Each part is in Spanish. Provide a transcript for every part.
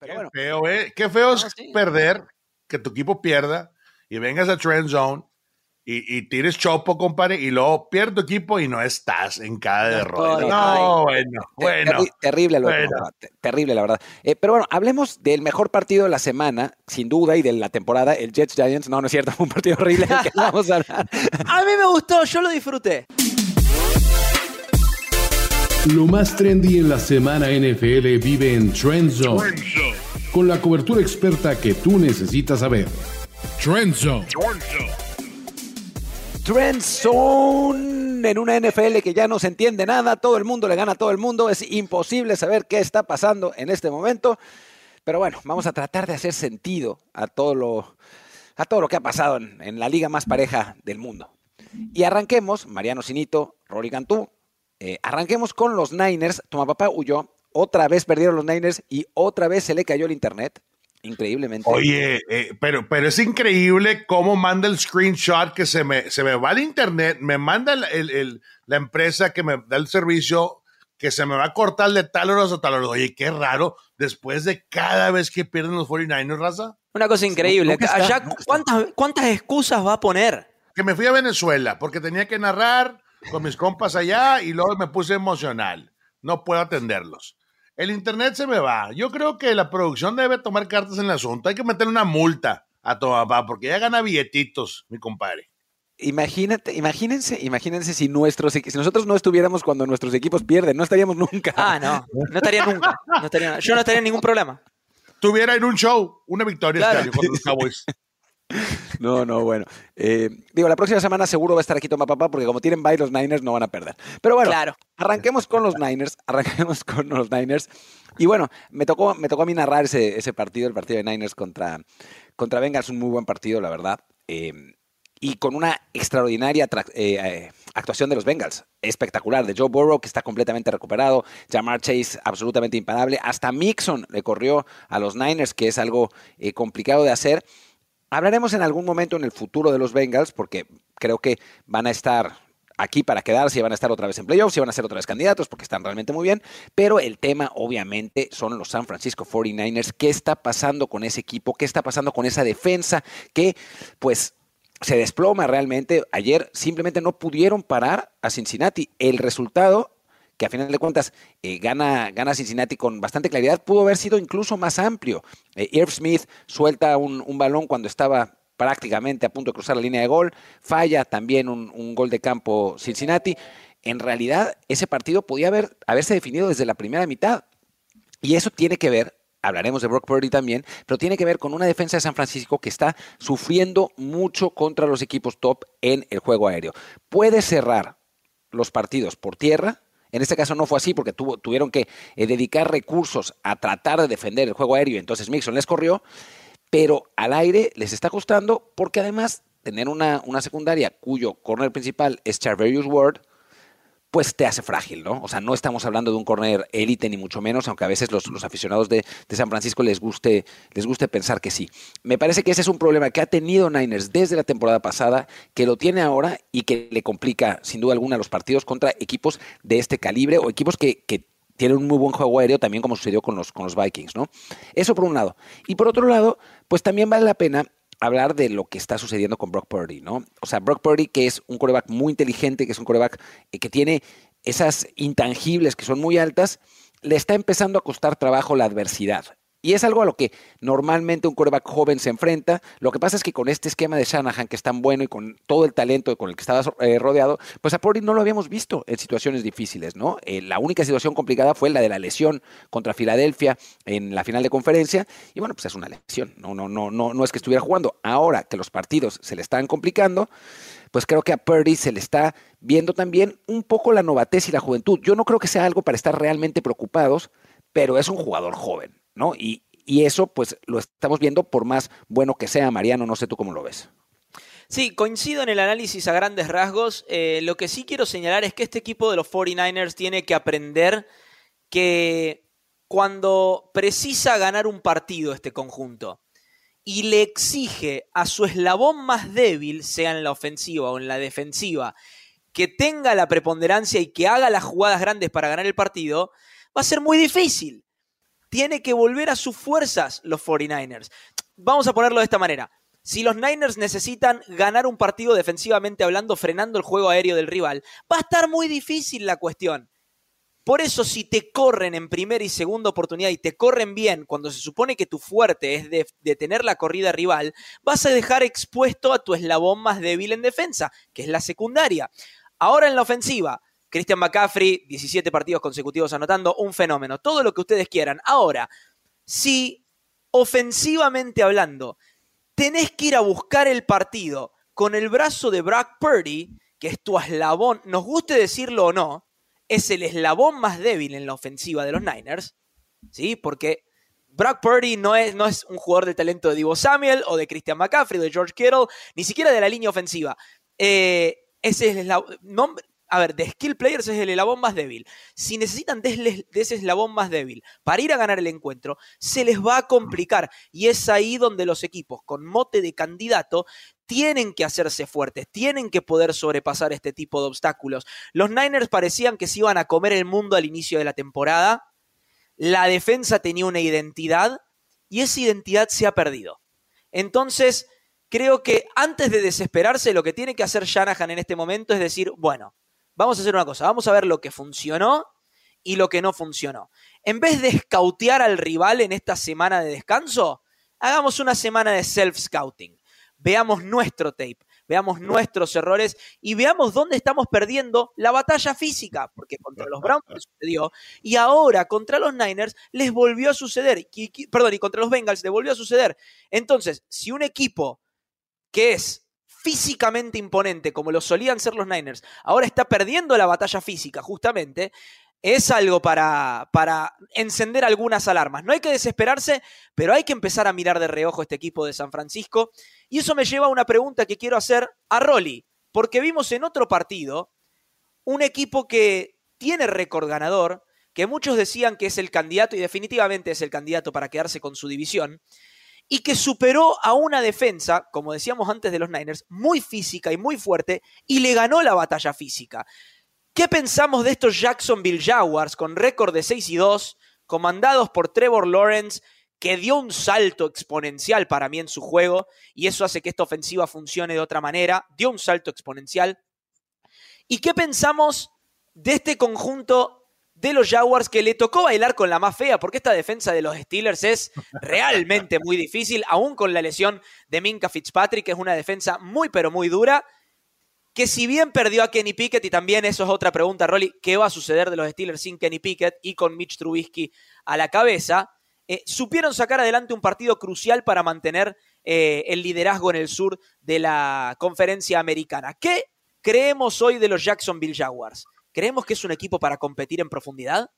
Qué feo, ¿eh? Qué feo es perder, que tu equipo pierda y vengas a Trend Zone y, tires chopo, compadre, y luego pierdes tu equipo y no estás en cada derrota. No, bueno, bueno. terrible, terrible, la verdad. Eh, pero bueno, hablemos del mejor partido de la semana, sin duda, y de la temporada, el Jets Giants. No, no es cierto, fue un partido horrible que vamos a hablar. a mí me gustó, yo lo disfruté. Lo más trendy en la semana NFL vive en Trend Zone, con la cobertura experta que tú necesitas saber. Trend Zone. Trend Zone en una NFL que ya no se entiende nada, todo el mundo le gana a todo el mundo, es imposible saber qué está pasando en este momento. Pero bueno, vamos a tratar de hacer sentido a todo lo, a todo lo que ha pasado en, la liga más pareja del mundo. Y arranquemos, Mariano Sinito, Rory Cantú, eh, arranquemos con los Niners. Toma papá huyó. Otra vez perdieron los Niners y otra vez se le cayó el internet. Increíblemente. Oye, eh, pero, pero es increíble cómo manda el screenshot que se me, se me va el internet, me manda la empresa que me da el servicio que se me va a cortar de tal hora a tal hora. Oye, qué raro, después de cada vez que pierden los 49ers, raza. Una cosa increíble. ¿cuántas, ¿Cuántas excusas va a poner? Que me fui a Venezuela porque tenía que narrar con mis compas allá y luego me puse emocional. No puedo atenderlos. El internet se me va. Yo creo que la producción debe tomar cartas en el asunto. Hay que meter una multa a tu papá porque ya gana billetitos, mi compadre. Imagínate, imagínense, imagínense si nuestros si nosotros no estuviéramos cuando nuestros equipos pierden, no estaríamos nunca. Ah, no, no estaría nunca. yo no estaría ningún problema. Tuviera en un show una victoria este con los Cowboys. No, no, bueno. Eh, digo, la próxima semana seguro va a estar aquí Toma Papá, porque como tienen bye los Niners no van a perder. Pero bueno, claro. arranquemos con los Niners, arranquemos con los Niners. Y bueno, me tocó, me tocó a mí narrar ese, ese partido, el partido de Niners contra, contra Bengals, un muy buen partido, la verdad. Eh, y con una extraordinaria eh, actuación de los Bengals. Espectacular, de Joe Burrow, que está completamente recuperado, Jamar Chase absolutamente imparable, hasta Mixon le corrió a los Niners, que es algo complicado de hacer. Hablaremos en algún momento en el futuro de los Bengals, porque creo que van a estar aquí para quedarse y van a estar otra vez en playoffs y van a ser otra vez candidatos porque están realmente muy bien. Pero el tema, obviamente, son los San Francisco 49ers. ¿Qué está pasando con ese equipo? ¿Qué está pasando con esa defensa? Que, pues, se desploma realmente. Ayer simplemente no pudieron parar a Cincinnati. El resultado que a final de cuentas eh, gana, gana Cincinnati con bastante claridad, pudo haber sido incluso más amplio. Eh, Irv Smith suelta un, balón cuando estaba prácticamente a punto de cruzar la línea de gol, falla también un, gol de campo Cincinnati. En realidad, ese partido podía haber, haberse definido desde la primera mitad. Y eso tiene que ver, hablaremos de Brock Purdy también, pero tiene que ver con una defensa de San Francisco que está sufriendo mucho contra los equipos top en el juego aéreo. Puede cerrar los partidos por tierra, en este caso no fue así porque tuvieron que eh, dedicar recursos a tratar de defender el juego aéreo. Entonces Mixon les corrió, pero al aire les está costando porque además tener una, una secundaria cuyo corner principal es Charverius Ward, pues te hace frágil, ¿no? O sea, no estamos hablando de un corner élite ni mucho menos, aunque a veces los, aficionados de, San Francisco les guste, les guste pensar que sí. Me parece que ese es un problema que ha tenido Niners desde la temporada pasada, que lo tiene ahora y que le complica sin duda alguna los partidos contra equipos de este calibre o equipos que, tienen un muy buen juego aéreo, también como sucedió con los, con los Vikings, ¿no? Eso por un lado. Y por otro lado, pues también vale la pena hablar de lo que está sucediendo con Brock Purdy, ¿no? O sea, Brock Purdy, que es un coreback muy inteligente, que es un coreback eh, que tiene esas intangibles que son muy altas, le está empezando a costar trabajo la adversidad. Y es algo a lo que normalmente un quarterback joven se enfrenta. Lo que pasa es que con este esquema de Shanahan, que es tan bueno y con todo el talento con el que estaba eh, rodeado, pues a Purdy no lo habíamos visto en situaciones difíciles, ¿no? Eh, la única situación complicada fue la de la lesión contra Filadelfia en la final de conferencia. Y bueno, pues es una lesión. No, no, no, no, no es que estuviera jugando. Ahora que los partidos se le están complicando, pues creo que a Purdy se le está viendo también un poco la novatez y la juventud. Yo no creo que sea algo para estar realmente preocupados, pero es un jugador joven. Y, eso pues lo estamos viendo por más bueno que sea, Mariano, no sé tú cómo lo ves. Sí, coincido en el análisis a grandes rasgos. Eh, lo que sí quiero señalar es que este equipo de los 49ers tiene que aprender que cuando precisa ganar un partido este conjunto y le exige a su eslabón más débil, sea en la ofensiva o en la defensiva, que tenga la preponderancia y que haga las jugadas grandes para ganar el partido, va a ser muy difícil. Tiene que volver a sus fuerzas los 49ers. Vamos a ponerlo de esta manera. Si los Niners necesitan ganar un partido defensivamente hablando, frenando el juego aéreo del rival, va a estar muy difícil la cuestión. Por eso, si te corren en primera y segunda oportunidad y te corren bien, cuando se supone que tu fuerte es de, detener la corrida rival, vas a dejar expuesto a tu eslabón más débil en defensa, que es la secundaria. Ahora en la ofensiva, Christian McCaffrey, 17 partidos consecutivos anotando, un fenómeno, todo lo que ustedes quieran. Ahora, si ofensivamente hablando, tenés que ir a buscar el partido con el brazo de Brock Purdy, que es tu eslabón, nos guste decirlo o no, es el eslabón más débil en la ofensiva de los Niners, ¿sí? Porque Brock Purdy no es, no es un jugador de talento de Divo Samuel o de Christian McCaffrey o de George Kittle, ni siquiera de la línea ofensiva. Eh, ese es el nombre, a ver, de skill players es el eslabón más débil. Si necesitan de, ese eslabón más débil para ir a ganar el encuentro, se les va a complicar. Y es ahí donde los equipos con mote de candidato tienen que hacerse fuertes, tienen que poder sobrepasar este tipo de obstáculos. Los Niners parecían que se iban a comer el mundo al inicio de la temporada. La defensa tenía una identidad y esa identidad se ha perdido. Entonces, creo que antes de desesperarse, lo que tiene que hacer Shanahan en este momento es decir, bueno, vamos a hacer una cosa, vamos a ver lo que funcionó y lo que no funcionó. En vez de escautear al rival en esta semana de descanso, hagamos una semana de self-scouting. Veamos nuestro tape, veamos nuestros errores y veamos dónde estamos perdiendo la batalla física, porque contra los Browns sucedió y ahora contra los Niners les volvió a suceder, perdón, y contra los Bengals les volvió a suceder. Entonces, si un equipo que es físicamente imponente como lo solían ser los Niners, ahora está perdiendo la batalla física justamente, es algo para, para encender algunas alarmas. No hay que desesperarse, pero hay que empezar a mirar de reojo este equipo de San Francisco. Y eso me lleva a una pregunta que quiero hacer a Rolly, porque vimos en otro partido un equipo que tiene récord ganador, que muchos decían que es el candidato y definitivamente es el candidato para quedarse con su división, y que superó a una defensa, como decíamos antes de los Niners, muy física y muy fuerte, y le ganó la batalla física. ¿Qué pensamos de estos Jacksonville Jaguars con récord de 6 y 2, comandados por Trevor Lawrence, que dio un salto exponencial para mí en su juego, y eso hace que esta ofensiva funcione de otra manera, dio un salto exponencial? ¿Y qué pensamos de este conjunto de los Jaguars que le tocó bailar con la más fea, porque esta defensa de los Steelers es realmente muy difícil, aún con la lesión de Minka Fitzpatrick, que es una defensa muy pero muy dura, que si bien perdió a Kenny Pickett, y también eso es otra pregunta, Rolly, ¿qué va a suceder de los Steelers sin Kenny Pickett y con Mitch Trubisky a la cabeza? Eh, supieron sacar adelante un partido crucial para mantener eh, el liderazgo en el sur de la conferencia americana. ¿Qué creemos hoy de los Jacksonville Jaguars? ¿Creemos que es un equipo para competir en profundidad?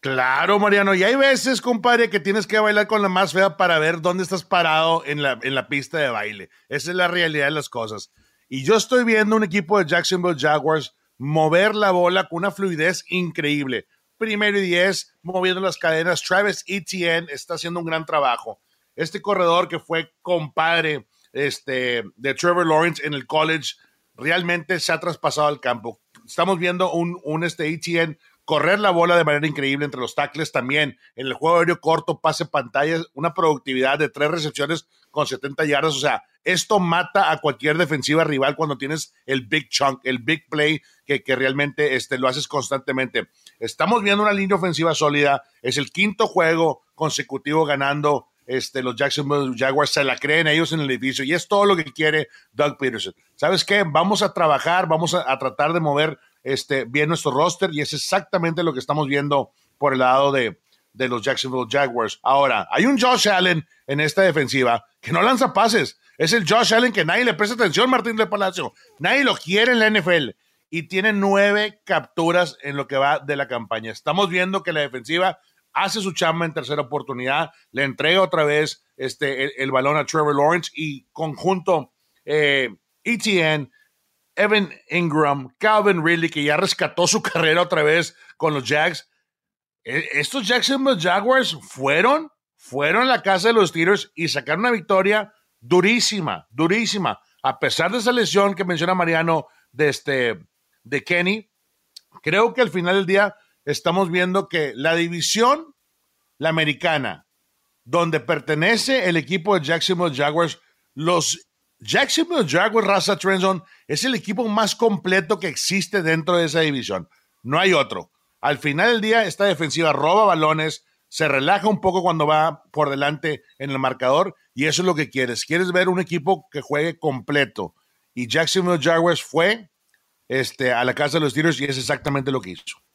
Claro, Mariano. Y hay veces, compadre, que tienes que bailar con la más fea para ver dónde estás parado en la, en la pista de baile. Esa es la realidad de las cosas. Y yo estoy viendo un equipo de Jacksonville Jaguars mover la bola con una fluidez increíble. Primero y diez, moviendo las cadenas. Travis Etienne está haciendo un gran trabajo. Este corredor que fue compadre este, de Trevor Lawrence en el college realmente se ha traspasado al campo estamos viendo un, un este ETN correr la bola de manera increíble entre los tackles también. En el juego aéreo corto, pase pantalla, una productividad de tres recepciones con 70 yardas. O sea, esto mata a cualquier defensiva rival cuando tienes el big chunk, el big play que, que realmente este, lo haces constantemente. Estamos viendo una línea ofensiva sólida. Es el quinto juego consecutivo ganando este, los Jacksonville Jaguars se la creen ellos en el edificio y es todo lo que quiere Doug Peterson. ¿Sabes qué? Vamos a trabajar, vamos a, tratar de mover este, bien nuestro roster y es exactamente lo que estamos viendo por el lado de, de los Jacksonville Jaguars. Ahora, hay un Josh Allen en esta defensiva que no lanza pases. Es el Josh Allen que nadie le presta atención, Martín de Palacio. Nadie lo quiere en la NFL. Y tiene nueve capturas en lo que va de la campaña. Estamos viendo que la defensiva hace su chamba en tercera oportunidad, le entrega otra vez este, el, balón a Trevor Lawrence y conjunto eh, ETN, Evan Ingram, Calvin Ridley, que ya rescató su carrera otra vez con los Jags. E, estos Jacksonville Jaguars fueron, fueron a la casa de los Steelers y sacaron una victoria durísima, durísima. A pesar de esa lesión que menciona Mariano de, este, de Kenny, creo que al final del día estamos viendo que la división la americana, donde pertenece el equipo de Jacksonville Jaguars, los Jacksonville Jaguars Raza Trenzon es el equipo más completo que existe dentro de esa división. No hay otro. Al final del día, esta defensiva roba balones, se relaja un poco cuando va por delante en el marcador y eso es lo que quieres. Quieres ver un equipo que juegue completo. Y Jacksonville Jaguars fue este, a la casa de los tiros y es exactamente lo que hizo.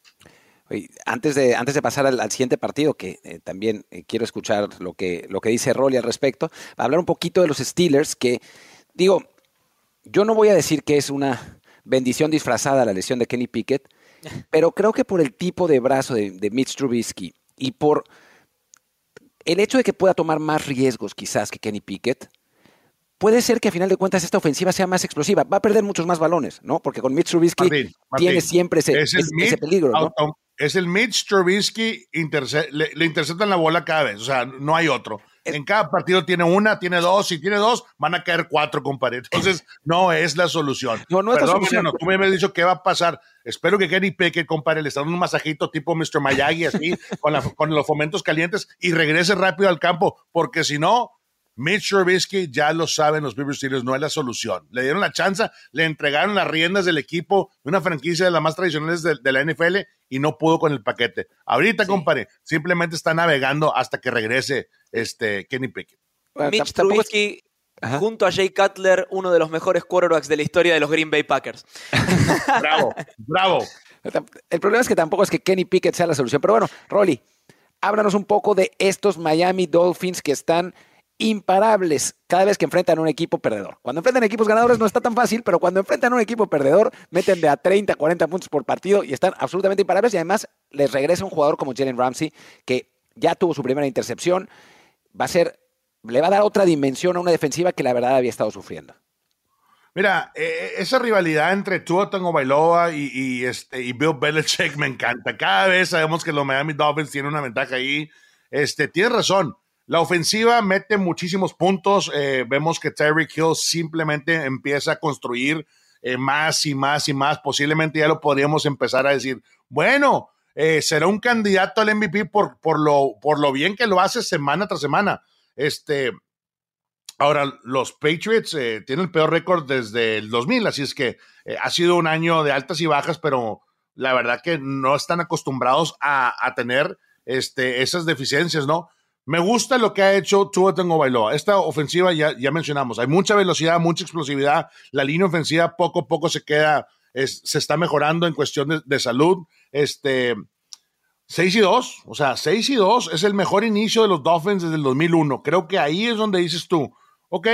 Antes de, antes de pasar al, siguiente partido, que eh, también eh, quiero escuchar lo que, lo que dice Rolly al respecto, hablar un poquito de los Steelers, que digo, yo no voy a decir que es una bendición disfrazada la lesión de Kenny Pickett, pero creo que por el tipo de brazo de, de Mitch Trubisky y por el hecho de que pueda tomar más riesgos quizás que Kenny Pickett, puede ser que a final de cuentas esta ofensiva sea más explosiva. Va a perder muchos más balones, ¿no? Porque con Mitch Trubisky tiene siempre ese, peligro, ¿no? Es el Mitch Trubisky, le, le, interceptan la bola cada vez, o sea, no hay otro. En cada partido tiene una, tiene dos, si tiene dos, van a caer cuatro, compadre. Entonces, no es la solución. No, no es Perdón, la solución. tú me habías dicho qué va a pasar. Espero que Kenny Pickett, compadre, le está dando un masajito tipo Mr. Miyagi, así, con, con los fomentos calientes y regrese rápido al campo, porque si no, Mitch Trubisky, ya lo saben los Pittsburgh Steelers, no es la solución. Le dieron la chance, le entregaron las riendas del equipo, una franquicia de las más tradicionales de, la NFL y no pudo con el paquete. Ahorita, compadre, simplemente está navegando hasta que regrese este Kenny Pickett. Mitch Trubisky junto a Jay Cutler, uno de los mejores quarterbacks de la historia de los Green Bay Packers. bravo, bravo. El problema es que tampoco es que Kenny Pickett sea la solución. Pero bueno, Rolly, háblanos un poco de estos Miami Dolphins que están imparables cada vez que enfrentan un equipo perdedor. Cuando enfrentan equipos ganadores no está tan fácil, pero cuando enfrentan un equipo perdedor, meten de a 30, 40 puntos por partido y están absolutamente imparables. Y además les regresa un jugador como Jalen Ramsey, que ya tuvo su primera intercepción. Va a ser, le va a dar otra dimensión a una defensiva que la verdad había estado sufriendo. Mira, eh, esa rivalidad entre Tua Tango y, este, y Bill Belichick me encanta. Cada vez sabemos que los Miami Dolphins tienen una ventaja ahí. Este, tienes razón. La ofensiva mete muchísimos puntos. Eh, vemos que Terry Hill simplemente empieza a construir eh, más y más y más. Posiblemente ya lo podríamos empezar a decir, bueno, eh, será un candidato al MVP por, por, lo, por lo bien que lo hace semana tras semana. Este, ahora, los Patriots tienen el peor récord desde el 2000, así es que ha sido un año de altas y bajas, pero la verdad que no están acostumbrados a, a tener este, esas deficiencias, ¿no? Me gusta lo que ha hecho Tua Tengo Bailoa. Esta ofensiva ya, ya mencionamos, hay mucha velocidad, mucha explosividad. La línea ofensiva poco a poco se queda, se está mejorando en cuestión de, salud. Este, 6 y 2, o sea, 6 y 2 es el mejor inicio de los Dolphins desde el 2001. Creo que ahí es donde dices tú, ok,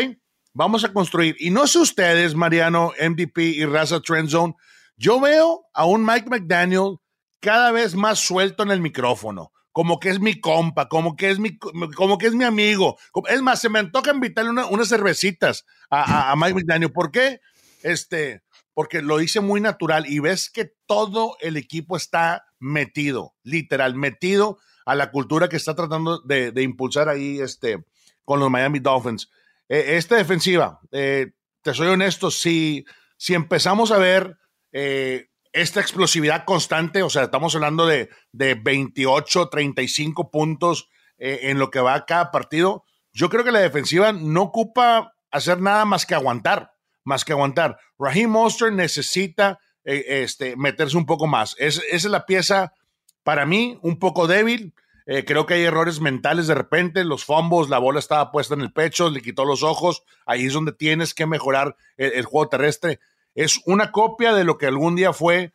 vamos a construir. Y no sé ustedes, Mariano, MVP y Raza Trend Zone, yo veo a un Mike McDaniel cada vez más suelto en el micrófono como que es mi compa, como que es mi, como que es mi amigo. Es más, se me toca invitarle unas cervecitas a, a, Mike McDaniel. ¿Por qué? Este, porque lo hice muy natural y ves que todo el equipo está metido, literal, metido a la cultura que está tratando de, impulsar ahí este, con los Miami Dolphins. E, esta defensiva, eh, te soy honesto, si, si empezamos a ver eh, esta explosividad constante, o sea, estamos hablando de, de 28, 35 puntos eh, en lo que va cada partido. Yo creo que la defensiva no ocupa hacer nada más que aguantar, más que aguantar. Raheem Monster necesita eh, este, meterse un poco más. Es, esa es la pieza, para mí, un poco débil. Eh, creo que hay errores mentales de repente, los fumbles, la bola estaba puesta en el pecho, le quitó los ojos. Ahí es donde tienes que mejorar el juego terrestre es una copia de lo que algún día fue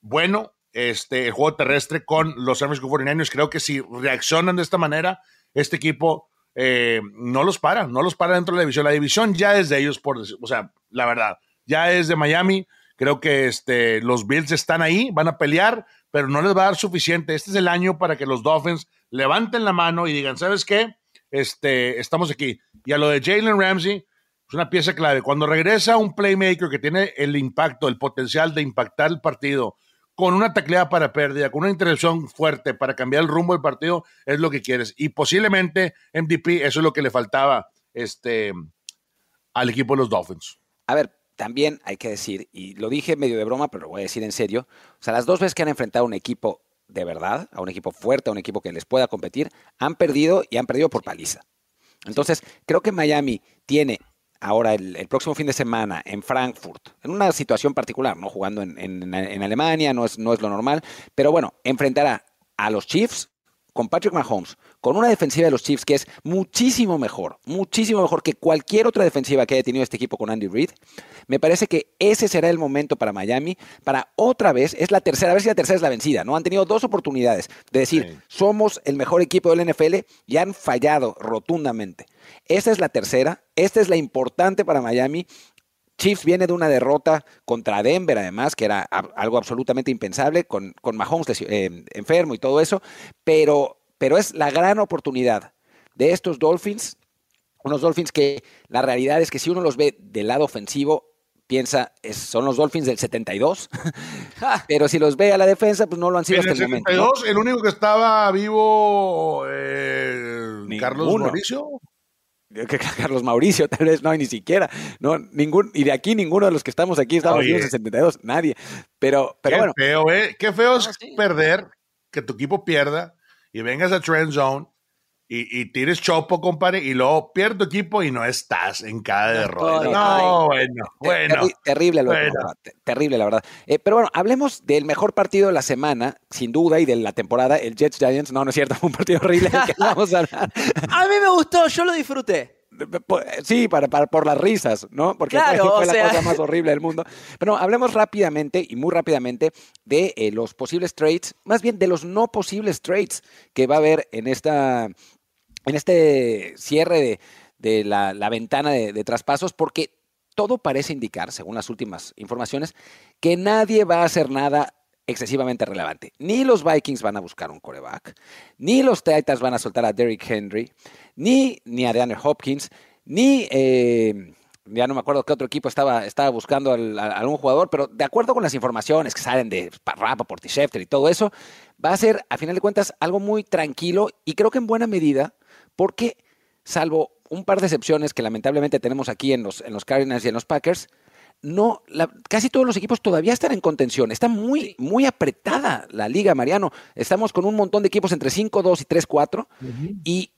bueno este, el juego terrestre con los San Francisco 49ers. Creo que si reaccionan de esta manera, este equipo eh, no los para, no los para dentro de la división. La división ya es de ellos, por o sea, la verdad, ya es de Miami. Creo que este, los Bills están ahí, van a pelear, pero no les va a dar suficiente. Este es el año para que los Dolphins levanten la mano y digan, ¿sabes qué? Este, estamos aquí. Y a lo de Jalen Ramsey, es una pieza clave. Cuando regresa un playmaker que tiene el impacto, el potencial de impactar el partido, con una tacleada para pérdida, con una intervención fuerte para cambiar el rumbo del partido, es lo que quieres. Y posiblemente MVP, eso es lo que le faltaba este, al equipo de los Dolphins. A ver, también hay que decir, y lo dije medio de broma, pero lo voy a decir en serio, o sea, las dos veces que han enfrentado un equipo de verdad, a un equipo fuerte, a un equipo que les pueda competir, han perdido y han perdido por paliza. Entonces, creo que Miami tiene ahora el, próximo fin de semana en Frankfurt, en una situación particular, no jugando en, Alemania, no es, no es lo normal, pero bueno, enfrentará a los Chiefs con Patrick Mahomes, con una defensiva de los Chiefs que es muchísimo mejor, muchísimo mejor que cualquier otra defensiva que haya tenido este equipo con Andy Reid, me parece que ese será el momento para Miami para otra vez, es la tercera, a ver si la tercera es la vencida, ¿no? Han tenido dos oportunidades de decir, somos el mejor equipo del NFL y han fallado rotundamente. Esta es la tercera, esta es la importante para Miami Chiefs viene de una derrota contra Denver, además, que era algo absolutamente impensable, con, con Mahomes eh, enfermo y todo eso, pero, pero es la gran oportunidad de estos Dolphins, unos Dolphins que la realidad es que si uno los ve del lado ofensivo, piensa, son los Dolphins del 72, pero si los ve a la defensa, pues no lo han sido hasta el, momento. El único que estaba vivo, eh, Carlos Mauricio. Carlos Mauricio, tal vez no, ni siquiera. No, ningún, y de aquí ninguno de los que estamos aquí estamos en el 72, nadie. Pero, pero Qué bueno. feo, ¿eh? Qué feo es perder, que tu equipo pierda y vengas a Trend Zone y, tires chopo, compadre, y luego pierde tu equipo y no estás en cada derrota. No, bueno, bueno. terrible, terrible, la verdad. Eh, pero bueno, hablemos del mejor partido de la semana, sin duda, y de la temporada, el Jets Giants. No, no es cierto, fue un partido horrible que vamos a hablar. a mí me gustó, yo lo disfruté. Sí, para, para, por las risas, ¿no? Porque fue, la cosa más horrible del mundo. Pero hablemos rápidamente y muy rápidamente de eh, los posibles trades, más bien de los no posibles trades que va a haber en esta en este cierre de, la, ventana de, traspasos, porque todo parece indicar, según las últimas informaciones, que nadie va a hacer nada excesivamente relevante. Ni los Vikings van a buscar un coreback, ni los Titans van a soltar a Derrick Henry, ni, ni a DeAndre Hopkins, ni... Eh, ya no me acuerdo qué otro equipo estaba, estaba buscando a, algún jugador, pero de acuerdo con las informaciones que salen de Rappaport y Schefter y todo eso, va a ser, a final de cuentas, algo muy tranquilo y creo que en buena medida porque salvo un par de excepciones que lamentablemente tenemos aquí en los, en los Cardinals y en los Packers, no, casi todos los equipos todavía están en contención. Está muy, muy apretada la liga, Mariano. Estamos con un montón de equipos entre 5-2 y 3-4 y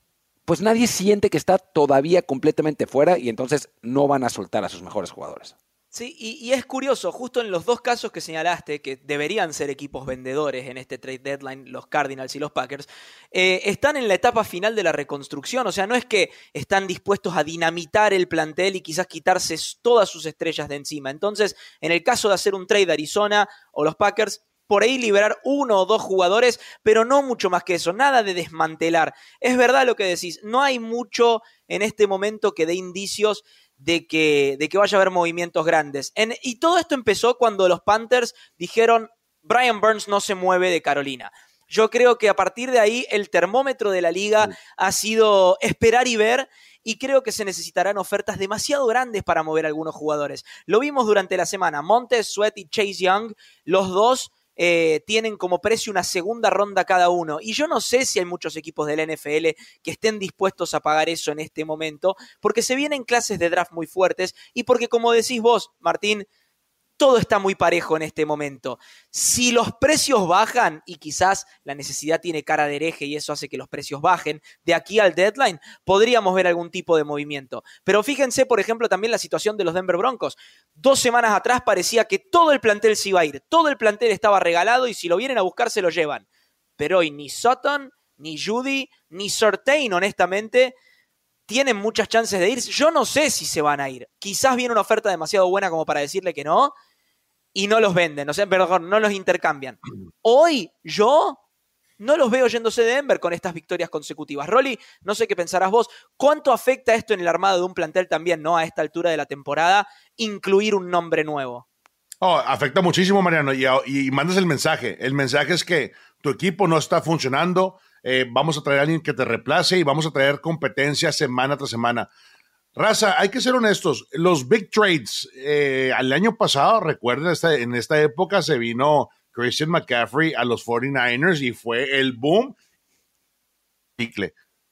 pues nadie siente que está todavía completamente fuera y entonces no van a soltar a sus mejores jugadores. Sí, y, es curioso, justo en los dos casos que señalaste, que deberían ser equipos vendedores en este trade deadline, los Cardinals y los Packers, eh, están en la etapa final de la reconstrucción. O sea, no es que están dispuestos a dinamitar el plantel y quizás quitarse todas sus estrellas de encima. Entonces, en el caso de hacer un trade Arizona o los Packers, por ahí liberar uno o dos jugadores, pero no mucho más que eso, nada de desmantelar. Es verdad lo que decís, no hay mucho en este momento que dé indicios de que, de que vaya a haber movimientos grandes. y todo esto empezó cuando los Panthers dijeron, Brian Burns no se mueve de Carolina. Yo creo que a partir de ahí el termómetro de la liga ha sido esperar y ver y creo que se necesitarán ofertas demasiado grandes para mover a algunos jugadores. Lo vimos durante la semana, Montes, Sweat y Chase Young, los dos eh, tienen como precio una segunda ronda cada uno. Y yo no sé si hay muchos equipos del NFL que estén dispuestos a pagar eso en este momento, porque se vienen clases de draft muy fuertes y porque, como decís vos, Martín, todo está muy parejo en este momento. Si los precios bajan, y quizás la necesidad tiene cara de hereje y eso hace que los precios bajen, de aquí al deadline podríamos ver algún tipo de movimiento. Pero fíjense, por ejemplo, también la situación de los Denver Broncos. Dos semanas atrás parecía que todo el plantel se iba a ir, todo el plantel estaba regalado y si lo vienen a buscar se lo llevan. Pero hoy ni Sutton, ni Judy, ni Sortain, honestamente, tienen muchas chances de irse. Yo no sé si se van a ir. Quizás viene una oferta demasiado buena como para decirle que no y no los venden, o sea, perdón, no los intercambian. Hoy yo no los veo yéndose de Denver con estas victorias consecutivas. Rolly, no sé qué pensarás vos. ¿Cuánto afecta esto en el armado de un plantel también, no? A esta altura de la temporada, incluir un nombre nuevo. Oh, afecta muchísimo, Mariano, y, mandas el mensaje. El mensaje es que tu equipo no está funcionando, eh, vamos a traer a alguien que te reemplace y vamos a traer competencia semana tras semana. Raza, hay que ser honestos. Los big trades, eh, al año pasado, recuerden, en esta época se vino Christian McCaffrey a los 49ers y fue el boom.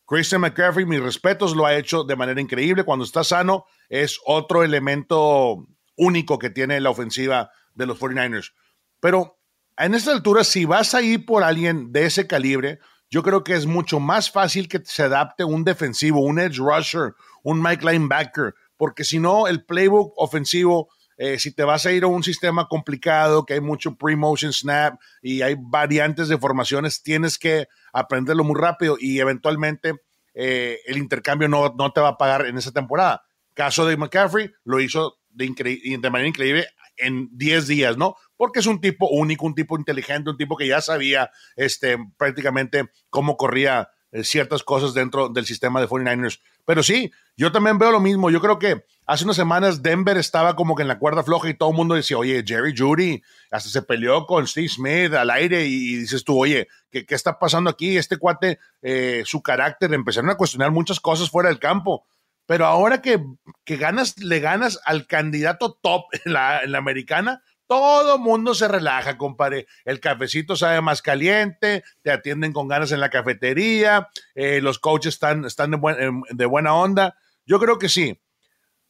Christian McCaffrey, mis respetos, lo ha hecho de manera increíble. Cuando está sano, es otro elemento único que tiene la ofensiva de los 49ers. Pero en esta altura, si vas a ir por alguien de ese calibre, yo creo que es mucho más fácil que se adapte un defensivo, un edge rusher, un Mike linebacker, porque si no, el playbook ofensivo, eh, si te vas a ir a un sistema complicado, que hay mucho pre-motion snap y hay variantes de formaciones, tienes que aprenderlo muy rápido y eventualmente eh, el intercambio no, no te va a pagar en esa temporada. Caso de McCaffrey, lo hizo de, de manera increíble en 10 días, ¿no? Porque es un tipo único, un tipo inteligente, un tipo que ya sabía este, prácticamente cómo corría eh, ciertas cosas dentro del sistema de 49ers. Pero sí, yo también veo lo mismo. Yo creo que hace unas semanas Denver estaba como que en la cuerda floja y todo el mundo decía, oye, Jerry Judy hasta se peleó con Steve Smith al aire y, dices tú, oye, ¿qué, ¿qué, está pasando aquí? Este cuate, eh, su carácter, empezaron a cuestionar muchas cosas fuera del campo. Pero ahora que, que ganas, le ganas al candidato top en la, en la americana, todo mundo se relaja, compadre. El cafecito sabe más caliente, te atienden con ganas en la cafetería, eh, los coaches están, están de, de, buena onda. Yo creo que sí.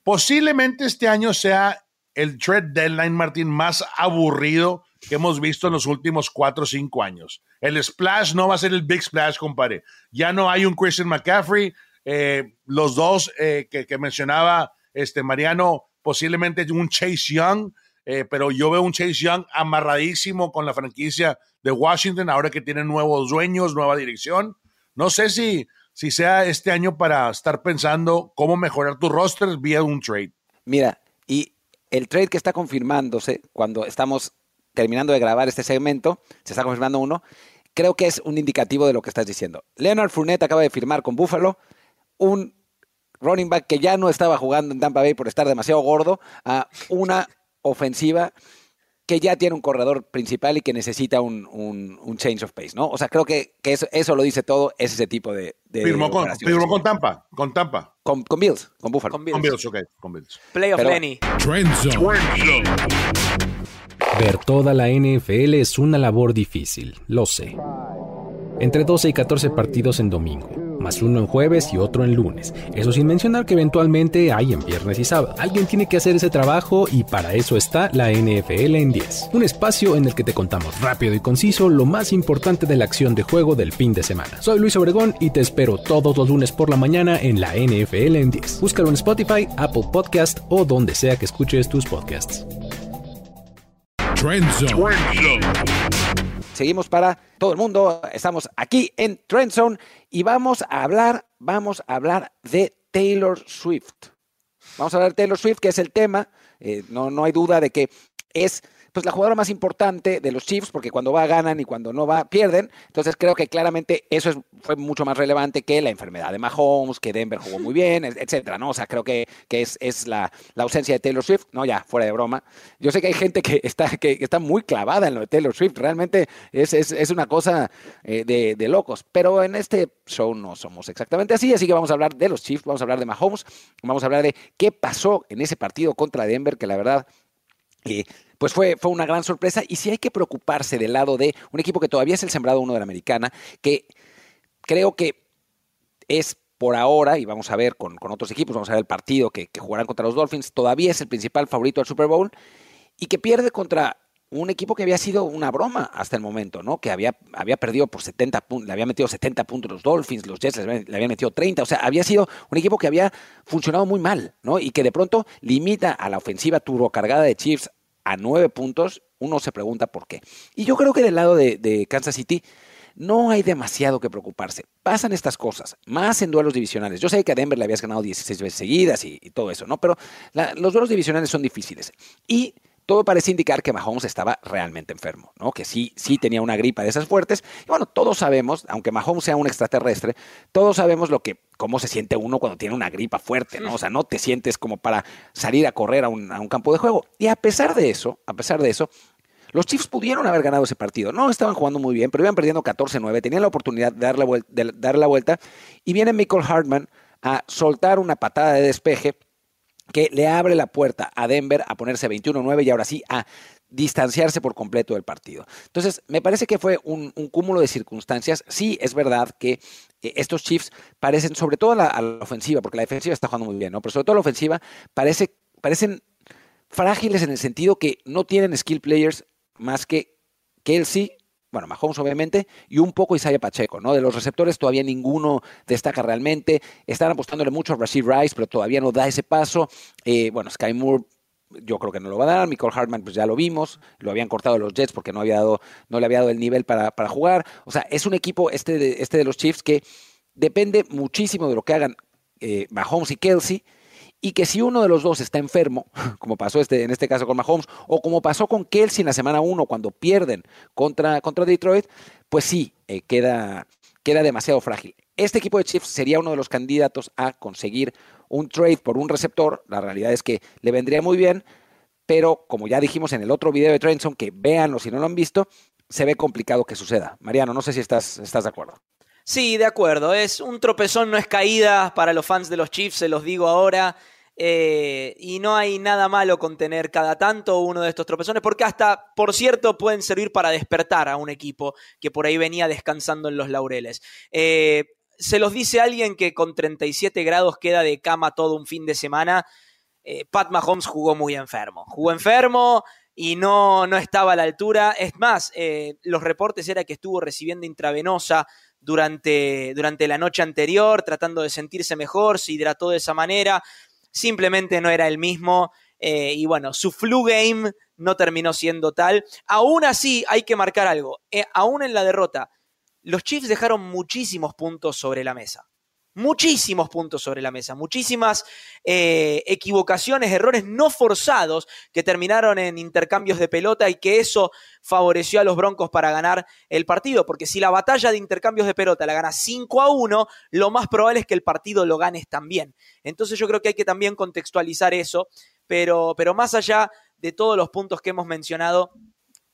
Posiblemente este año sea el trade deadline, Martín, más aburrido que hemos visto en los últimos cuatro o cinco años. El splash no va a ser el big splash, compadre. Ya no hay un Christian McCaffrey, eh, los dos eh, que, mencionaba este Mariano, posiblemente un Chase Young, eh, pero yo veo un Chase Young amarradísimo con la franquicia de Washington, ahora que tiene nuevos dueños, nueva dirección. No sé si, si sea este año para estar pensando cómo mejorar tu roster vía un trade. Mira, y el trade que está confirmándose cuando estamos terminando de grabar este segmento, se está confirmando uno, creo que es un indicativo de lo que estás diciendo. Leonard Fournette acaba de firmar con Buffalo un running back que ya no estaba jugando en Tampa Bay por estar demasiado gordo a una ofensiva que ya tiene un corredor principal y que necesita un, un, change of pace, ¿no? O sea, creo que, que eso, eso, lo dice todo, es ese tipo de... de firmó, con, firmó con, Tampa, con Tampa. Con, con Bills, con Buffalo. Con Bills, con Bills ok, con Bills. Play of Lenny. Ver toda la NFL es una labor difícil, lo sé. Entre 12 y 14 partidos en domingo más uno en jueves y otro en lunes. Eso sin mencionar que eventualmente hay en viernes y sábado. Alguien tiene que hacer ese trabajo y para eso está la NFL en 10. Un espacio en el que te contamos rápido y conciso lo más importante de la acción de juego del fin de semana. Soy Luis Obregón y te espero todos los lunes por la mañana en la NFL en 10. Búscalo en Spotify, Apple Podcast o donde sea que escuches tus podcasts. Seguimos para todo el mundo. Estamos aquí en Trend Zone y vamos a hablar, vamos a hablar de Taylor Swift. Vamos a hablar de Taylor Swift, que es el tema. Eh, no, no hay duda de que es pues la jugadora más importante de los Chiefs, porque cuando va ganan y cuando no va pierden. Entonces creo que claramente eso fue mucho más relevante que la enfermedad de Mahomes, que Denver jugó muy bien, etcétera, ¿no? O sea, creo que, que es, es la, la, ausencia de Taylor Swift, no, ya, fuera de broma. Yo sé que hay gente que está, que está muy clavada en lo de Taylor Swift, realmente es, es, es una cosa eh, de, de locos, pero en este show no somos exactamente así, así que vamos a hablar de los Chiefs, vamos a hablar de Mahomes, vamos a hablar de qué pasó en ese partido contra Denver, que la verdad eh, pues fue, fue una gran sorpresa. Y si hay que preocuparse del lado de un equipo que todavía es el sembrado uno de la americana, que creo que es por ahora, y vamos a ver con, otros equipos, vamos a ver el partido que, jugarán contra los Dolphins, todavía es el principal favorito al Super Bowl, y que pierde contra un equipo que había sido una broma hasta el momento, ¿no? Que había, había perdido por 70 puntos, le había metido 70 puntos los Dolphins, los Jets le habían, metido 30, o sea, había sido un equipo que había funcionado muy mal, ¿no? Y que de pronto limita a la ofensiva turbocargada de Chiefs a 9 puntos, uno se pregunta por qué. Y yo creo que del lado de, Kansas City no hay demasiado que preocuparse. Pasan estas cosas, más en duelos divisionales. Yo sé que a Denver le habías ganado 16 veces seguidas y, todo eso, ¿no? Pero los duelos divisionales son difíciles. Y todo parece indicar que Mahomes estaba realmente enfermo, ¿no? Que sí, sí tenía una gripa de esas fuertes. Y bueno, todos sabemos, aunque Mahomes sea un extraterrestre, todos sabemos lo que, cómo se siente uno cuando tiene una gripa fuerte, ¿no? O sea, no te sientes como para salir a correr a un, campo de juego. Y a pesar de eso, a pesar de eso, los Chiefs pudieron haber ganado ese partido. No estaban jugando muy bien, pero iban perdiendo 14-9. Tenían la oportunidad de darle, de darle la vuelta. Y viene Michael Hartman a soltar una patada de despeje que le abre la puerta a Denver a ponerse 21-9 y ahora sí a distanciarse por completo del partido. Entonces, me parece que fue un, cúmulo de circunstancias. Sí, es verdad que eh, estos Chiefs parecen, sobre todo a la, ofensiva, porque la defensiva está jugando muy bien, ¿no? Pero sobre todo la ofensiva, parece, parecen frágiles en el sentido que no tienen skill players más que Kelsey, bueno, Mahomes obviamente, y un poco Isaiah Pacheco, ¿no? De los receptores todavía ninguno destaca realmente. Están apostándole mucho a Rashid Rice, pero todavía no da ese paso. Eh, bueno, Sky Moore yo creo que no lo va a dar. Michael Hartman, pues ya lo vimos, lo habían cortado los Jets porque no, había dado, no le había dado el nivel para, para jugar. O sea, es un equipo, este de, este de los Chiefs, que depende muchísimo de lo que hagan eh, Mahomes y Kelsey y que si uno de los dos está enfermo, como pasó este, en este caso con Mahomes, o como pasó con Kelsey en la semana 1 cuando pierden contra, contra Detroit, pues sí, eh, queda, queda demasiado frágil. Este equipo de Chiefs sería uno de los candidatos a conseguir un trade por un receptor. La realidad es que le vendría muy bien, pero como ya dijimos en el otro video de Trenson, que véanlo si no lo han visto, se ve complicado que suceda. Mariano, no sé si estás, estás de acuerdo. Sí, de acuerdo. Es un tropezón, no es caída para los fans de los Chiefs, se los digo ahora. Eh, y no hay nada malo con tener cada tanto uno de estos tropezones, porque hasta, por cierto, pueden servir para despertar a un equipo que por ahí venía descansando en los laureles. Eh, se los dice alguien que con 37 grados queda de cama todo un fin de semana. Eh, Pat Mahomes jugó muy enfermo. Jugó enfermo y no, no estaba a la altura. Es más, los reportes era que estuvo recibiendo intravenosa durante, durante la noche anterior, tratando de sentirse mejor, se hidrató de esa manera simplemente no era el mismo. Eh, y bueno, su flu game no terminó siendo tal. Aún así, hay que marcar algo. Eh, aún en la derrota, los Chiefs dejaron muchísimos puntos sobre la mesa muchísimos puntos sobre la mesa, muchísimas eh, equivocaciones, errores no forzados que terminaron en intercambios de pelota y que eso favoreció a los Broncos para ganar el partido, porque si la batalla de intercambios de pelota la ganas 5 a 1, lo más probable es que el partido lo ganes también. Entonces yo creo que hay que también contextualizar eso, pero, pero más allá de todos los puntos que hemos mencionado,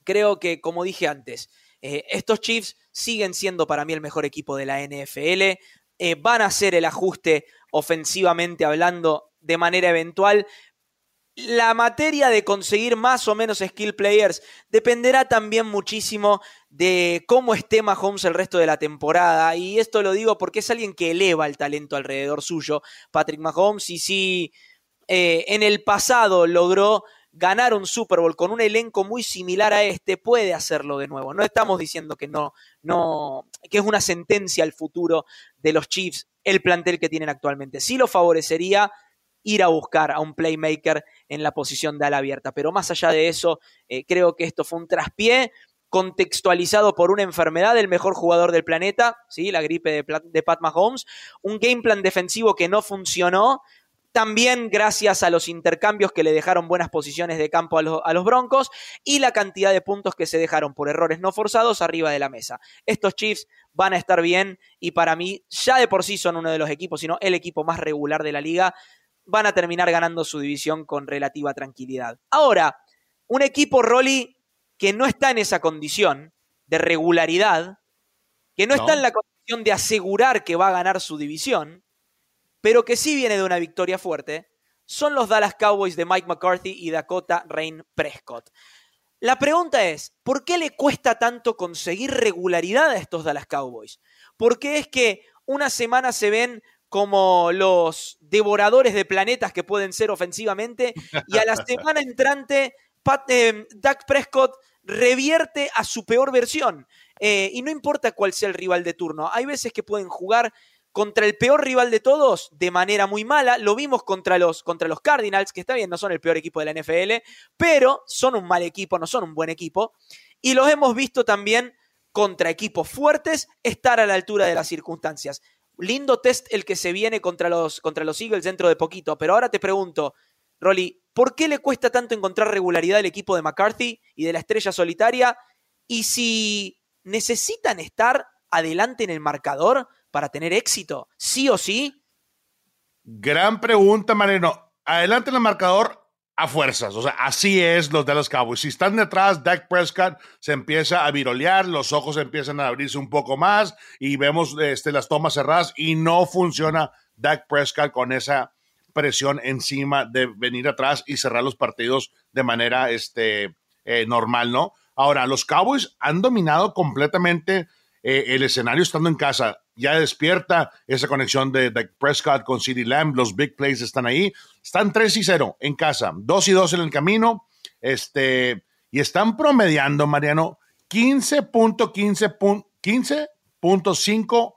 creo que, como dije antes, eh, estos Chiefs siguen siendo para mí el mejor equipo de la NFL. Eh, van a hacer el ajuste ofensivamente hablando de manera eventual. La materia de conseguir más o menos skill players dependerá también muchísimo de cómo esté Mahomes el resto de la temporada. Y esto lo digo porque es alguien que eleva el talento alrededor suyo, Patrick Mahomes. Y si eh, en el pasado logró ganar un Super Bowl con un elenco muy similar a este, puede hacerlo de nuevo. No estamos diciendo que no, no, que es una sentencia al futuro de los Chiefs, el plantel que tienen actualmente. Sí lo favorecería ir a buscar a un playmaker en la posición de ala abierta, pero más allá de eso, eh, creo que esto fue un traspié contextualizado por una enfermedad del mejor jugador del planeta, ¿sí? la gripe de, de Pat Mahomes, un game plan defensivo que no funcionó también gracias a los intercambios que le dejaron buenas posiciones de campo a, los Broncos y la cantidad de puntos que se dejaron por errores no forzados arriba de la mesa. Estos Chiefs van a estar bien y para mí ya de por sí son uno de los equipos, sino el equipo más regular de la liga. Van a terminar ganando su división con relativa tranquilidad. Ahora, un equipo, Rolly, que no está en esa condición de regularidad, que no. está en la condición de asegurar que va a ganar su división, pero que sí viene de una victoria fuerte, son los Dallas Cowboys de Mike McCarthy y Dakota Rain Prescott. La pregunta es, ¿por qué le cuesta tanto conseguir regularidad a estos Dallas Cowboys? ¿Por qué es que una semana se ven como los devoradores de planetas que pueden ser ofensivamente y a la semana entrante Pat, eh, Dak Prescott revierte a su peor versión? Eh, y no importa cuál sea el rival de turno, hay veces que pueden jugar contra el peor rival de todos de manera muy mala. Lo vimos contra los, contra los Cardinals, que está bien, no son el peor equipo de la NFL, pero son un mal equipo, no son un buen equipo. Y los hemos visto también contra equipos fuertes estar a la altura de las circunstancias. Lindo test el que se viene contra los, contra los Eagles dentro de poquito, pero ahora te pregunto, Rolly, ¿por qué le cuesta tanto encontrar regularidad al equipo de McCarthy y de la estrella solitaria? Y si necesitan estar adelante en el marcador, para tener éxito? ¿Sí o sí? Gran pregunta, Marino. Adelante el marcador a fuerzas. O sea, así es los de los Cowboys. Si están detrás, Dak Prescott se empieza a virolear, los ojos empiezan a abrirse un poco más y vemos este, las tomas cerradas y no funciona Dak Prescott con esa presión encima de venir atrás y cerrar los partidos de manera este, eh, normal, ¿no? Ahora, los Cowboys han dominado completamente eh, el escenario estando en casa ya despierta esa conexión de, Prescott con City Lamb, los big plays están ahí, están 3 y 0 en casa, 2 y 2 en el camino, este, y están promediando, Mariano, 15.5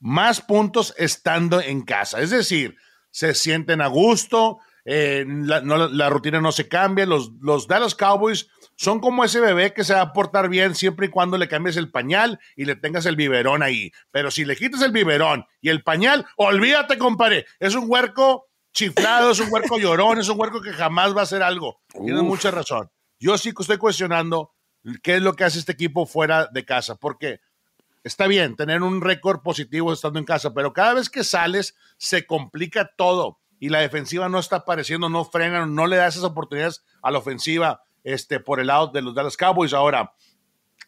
más puntos estando en casa. Es decir, se sienten a gusto, eh, la, rutina no se cambia. Los, los Dallas Cowboys son como ese bebé que se va a portar bien siempre y cuando le cambies el pañal y le tengas el biberón ahí. Pero si le quitas el biberón y el pañal, olvídate, compadre. Es un huerco chiflado, es un huerco llorón, es un huerco que jamás va a hacer algo. Tienes mucha razón. Yo sí que estoy cuestionando qué es lo que hace este equipo fuera de casa, porque está bien tener un récord positivo estando en casa, pero cada vez que sales se complica todo y la defensiva no está apareciendo, no frena, no le da esas oportunidades a la ofensiva este, por el lado de los Dallas Cowboys. Ahora,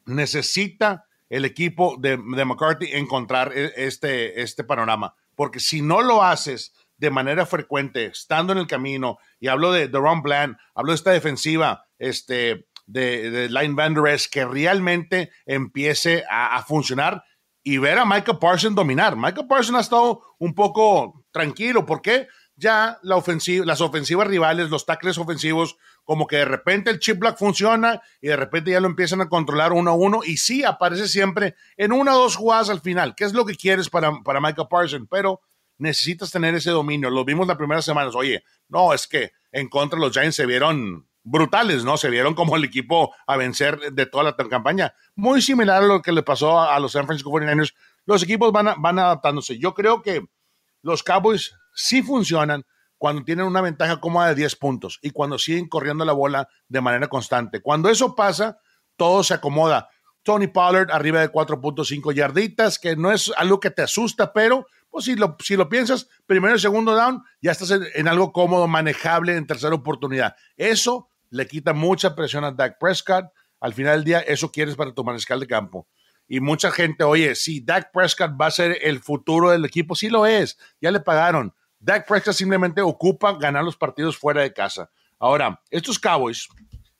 necesita el equipo de, McCarthy encontrar e, este, este panorama, porque si no lo haces de manera frecuente, estando en el camino, y hablo de, de Ron Bland, hablo de esta defensiva, este, de, de Line Vanderest que realmente empiece a, funcionar y ver a Michael Parsons dominar. Michael Parsons ha estado un poco tranquilo. ¿Por qué? Ya la ofensiva, las ofensivas rivales, los tackles ofensivos, como que de repente el chip block funciona y de repente ya lo empiezan a controlar uno a uno y sí aparece siempre en una o dos jugadas al final, ¿Qué es lo que quieres para, para Michael Parsons, pero necesitas tener ese dominio. Lo vimos las primeras semanas. Oye, no, es que en contra los Giants se vieron brutales, ¿no? Se vieron como el equipo a vencer de toda la campaña. Muy similar a lo que le pasó a, los San Francisco 49ers. Los equipos van, van adaptándose. Yo creo que los Cowboys sí funcionan cuando tienen una ventaja cómoda de 10 puntos y cuando siguen corriendo la bola de manera constante. Cuando eso pasa, todo se acomoda. Tony Pollard arriba de 4.5 yarditas, que no es algo que te asusta, pero pues si lo, si lo piensas, primero y segundo down, ya estás en, en algo cómodo, manejable en tercera oportunidad. Eso le quita mucha presión a Dak Prescott. Al final del día, eso quieres para tu mariscal de campo. Y mucha gente, oye, si Dak Prescott va a ser el futuro del equipo, sí lo es, ya le pagaron. Dak Prescott simplemente ocupa ganar los partidos fuera de casa. Ahora, estos Cowboys,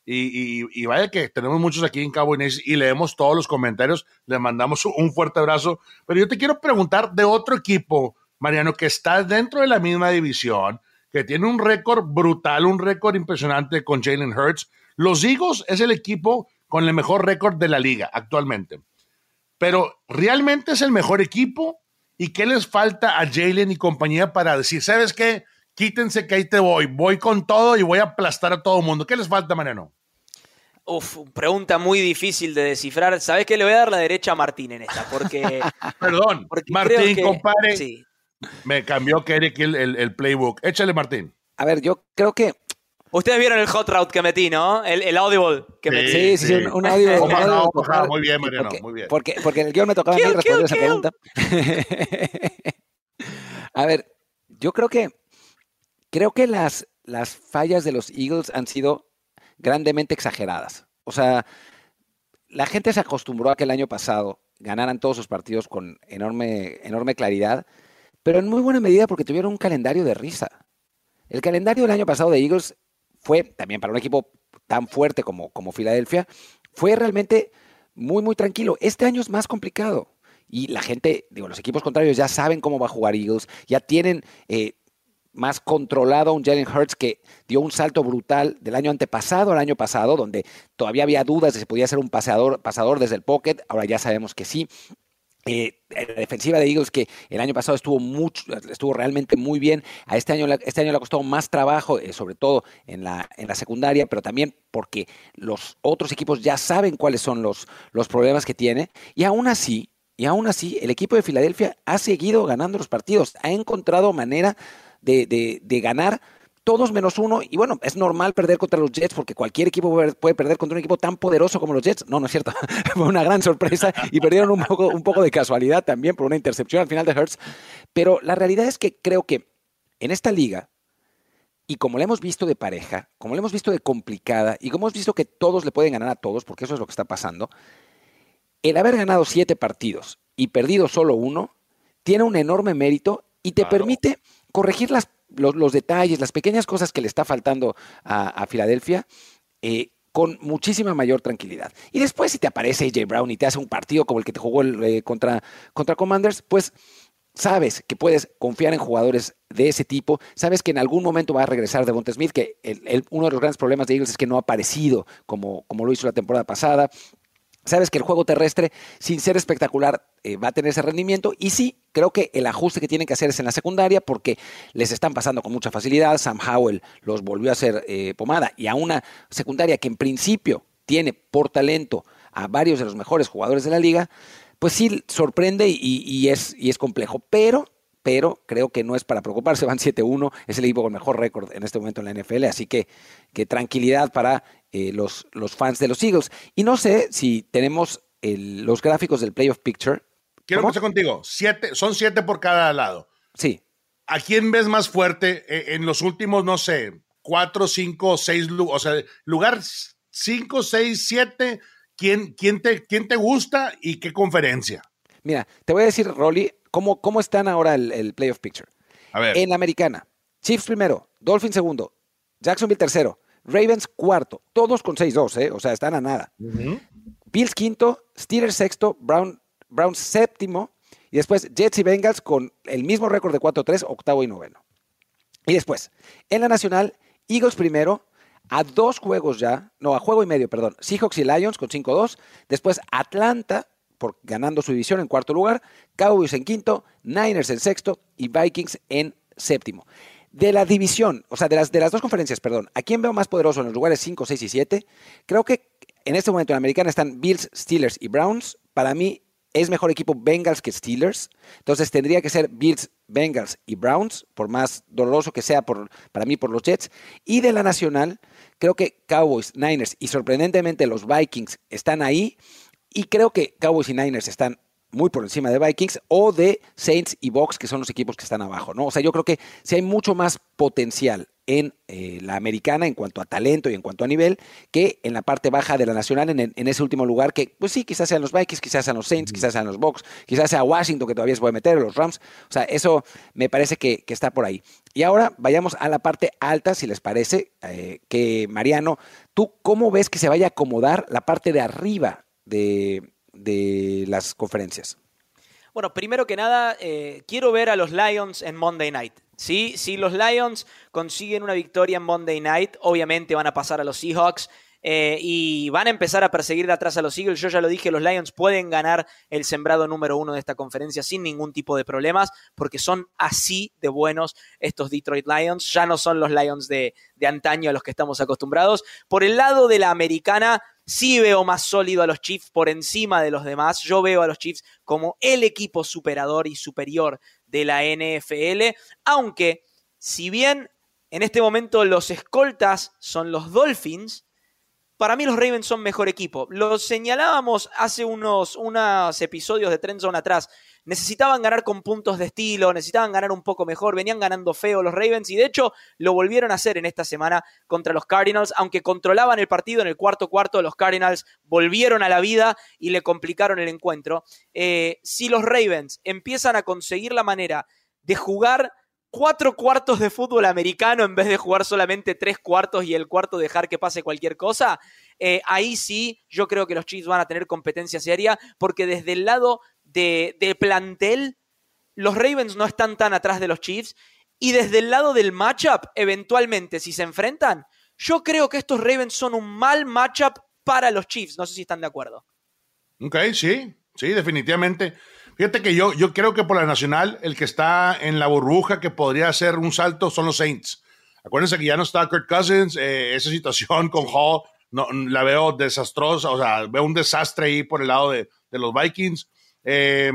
y, vaya que tenemos muchos aquí en Cowboys y leemos todos los comentarios, le mandamos un fuerte abrazo, pero yo te quiero preguntar de otro equipo, Mariano, que está dentro de la misma división, que tiene un récord brutal, un récord impresionante con Jalen Hurts. Los Eagles es el equipo con el mejor récord de la liga actualmente. Pero ¿realmente es el mejor equipo? ¿Y qué les falta a Jalen y compañía para decir, sabes qué? Quítense que ahí te voy, voy con todo y voy a aplastar a todo el mundo. ¿Qué les falta, Mariano? Uf, pregunta muy difícil de descifrar. ¿Sabes qué? Le voy a dar la derecha a Martín en esta, porque... Perdón, Martín, compadre. Sí. Me cambió Kerry el, el, playbook. Échale, Martín. A ver, yo creo que Ustedes vieron el hot route que metí, ¿no? El, el audible que sí, metí. Sí, sí, un, audio. muy bien, Mariano, muy bien. Porque, porque en el guion me tocaba a mí responder esa pregunta. a ver, yo creo que creo que las, las fallas de los Eagles han sido grandemente exageradas. O sea, la gente se acostumbró a que el año pasado ganaran todos sus partidos con enorme, enorme claridad pero en muy buena medida porque tuvieron un calendario de risa. El calendario del año pasado de Eagles fue, también para un equipo tan fuerte como, como Filadelfia, fue realmente muy, muy tranquilo. Este año es más complicado. Y la gente, digo, los equipos contrarios ya saben cómo va a jugar Eagles, ya tienen eh, más controlado a un Jalen Hurts que dio un salto brutal del año antepasado al año pasado, donde todavía había dudas de si podía ser un pasador, pasador desde el pocket, ahora ya sabemos que sí. Eh, la defensiva de Eagles que el año pasado estuvo mucho, estuvo realmente muy bien. A este año, este año le ha costado más trabajo, eh, sobre todo en la, en la secundaria, pero también porque los otros equipos ya saben cuáles son los, los problemas que tiene. Y aún así, y aún así, el equipo de Filadelfia ha seguido ganando los partidos, ha encontrado manera de, de, de ganar todos menos uno. Y bueno, es normal perder contra los Jets porque cualquier equipo puede perder contra un equipo tan poderoso como los Jets. No, no es cierto. Fue una gran sorpresa y perdieron un poco, un poco de casualidad también por una intercepción al final de Hertz. Pero la realidad es que creo que en esta liga, y como la hemos visto de pareja, como la hemos visto de complicada, y como hemos visto que todos le pueden ganar a todos, porque eso es lo que está pasando, el haber ganado siete partidos y perdido solo uno, tiene un enorme mérito y te permite corregir las los, detalles, las pequeñas cosas que le está faltando a, Filadelfia. Eh, con muchísima mayor tranquilidad. Y después, si te aparece AJ Brown y te hace un partido como el que te jugó eh, contra, contra Commanders, pues sabes que puedes confiar en jugadores de ese tipo, sabes que en algún momento va a regresar Devonta Smith, que uno de los grandes problemas de Eagles es que no ha aparecido como, como lo hizo la temporada pasada. Sabes que el juego terrestre, sin ser espectacular, eh, va a tener ese rendimiento. Y sí, creo que el ajuste que tienen que hacer es en la secundaria porque les están pasando con mucha facilidad. Sam Howell los volvió a hacer eh, pomada y a una secundaria que en principio tiene por talento a varios de los mejores jugadores de la liga, pues sí sorprende y, es, y es complejo. Pero pero creo que no es para preocuparse. Van 7-1, es el equipo con mejor récord en este momento en la NFL, así que, que tranquilidad para eh, los, los, fans de los Eagles. Y no sé si tenemos los gráficos del Playoff Picture. Quiero empezar contigo. Siete, son siete por cada lado. Sí. ¿A quién ves más fuerte eh, en los últimos, no sé, cuatro, cinco, seis, o sea, lugar cinco, seis, siete? ¿Quién, quién, te, ¿Quién te gusta y qué conferencia? Mira, te voy a decir, Rolly, cómo, cómo están ahora el, playoff picture. A ver. En la americana, Chiefs primero, Dolphins segundo, Jacksonville tercero, Ravens cuarto, todos con 6-2, ¿eh? o sea, están a nada. Bills quinto, Steelers sexto, Brown, Browns séptimo, y después Jets y Bengals con el mismo récord de 4-3, octavo y noveno. Y después, en la nacional, Eagles primero, a dos juegos ya, no, a juego y medio, perdón, Seahawks y Lions con 5-2, después Atlanta por, ganando su división en cuarto lugar, Cowboys en quinto, Niners en sexto y Vikings en séptimo. De la división, o sea, de las, de las dos conferencias, perdón, ¿a quién veo más poderoso en los lugares 5, 6 y 7? Creo que en este momento en la americana están Bills, Steelers y Browns. Para mí es mejor equipo Bengals que Steelers. Entonces tendría que ser Bills, Bengals y Browns, por más doloroso que sea por, para mí por los Jets. Y de la nacional, creo que Cowboys, Niners y sorprendentemente los Vikings están ahí. Y creo que Cowboys y Niners están muy por encima de Vikings o de Saints y Bucks, que son los equipos que están abajo, ¿no? O sea, yo creo que si hay mucho más potencial en eh, la americana en cuanto a talento y en cuanto a nivel que en la parte baja de la nacional, en, ese último lugar que, pues sí, quizás sean los Vikings, quizás sean los Saints, quizás sean los Bucks, quizás sea Washington que todavía se puede meter, los Rams. O sea, eso me parece que, está por ahí. Y ahora vayamos a la parte alta, si les parece, eh, que Mariano, ¿tú cómo ves que se vaya a acomodar la parte de arriba de, las conferencias? Bueno, primero que nada, eh, quiero ver a los Lions en Monday Night. Si los Lions consiguen una victoria en Monday Night, obviamente van a pasar a los Seahawks. Eh, y van a empezar a perseguir de atrás a los Eagles. Yo ya lo dije, los Lions pueden ganar el sembrado número uno de esta conferencia sin ningún tipo de problemas, porque son así de buenos estos Detroit Lions. Ya no son los Lions de, de antaño a los que estamos acostumbrados. Por el lado de la americana, sí veo más sólido a los Chiefs por encima de los demás. Yo veo a los Chiefs como el equipo superador y superior de la NFL, aunque si bien en este momento los escoltas son los Dolphins, para mí los Ravens son mejor equipo. Lo señalábamos hace unos, unos episodios de Trend Zone atrás. Necesitaban ganar con puntos de estilo, necesitaban ganar un poco mejor, venían ganando feo los Ravens y de hecho lo volvieron a hacer en esta semana contra los Cardinals, aunque controlaban el partido en el cuarto cuarto, los Cardinals volvieron a la vida y le complicaron el encuentro. Eh, si los Ravens empiezan a conseguir la manera de jugar cuatro cuartos de fútbol americano en vez de jugar solamente tres cuartos y el cuarto dejar que pase cualquier cosa, eh, ahí sí yo creo que los Chiefs van a tener competencia seria porque desde el lado de, de plantel los Ravens no están tan atrás de los Chiefs y desde el lado del matchup, eventualmente si se enfrentan, yo creo que estos Ravens son un mal matchup para los Chiefs. No sé si están de acuerdo. Ok, sí, sí, definitivamente. Fíjate que yo, yo creo que por la nacional, el que está en la burbuja que podría hacer un salto son los Saints. Acuérdense que ya no está Kirk Cousins, eh, esa situación con Hall no, la veo desastrosa, o sea, veo un desastre ahí por el lado de, los Vikings. Eh,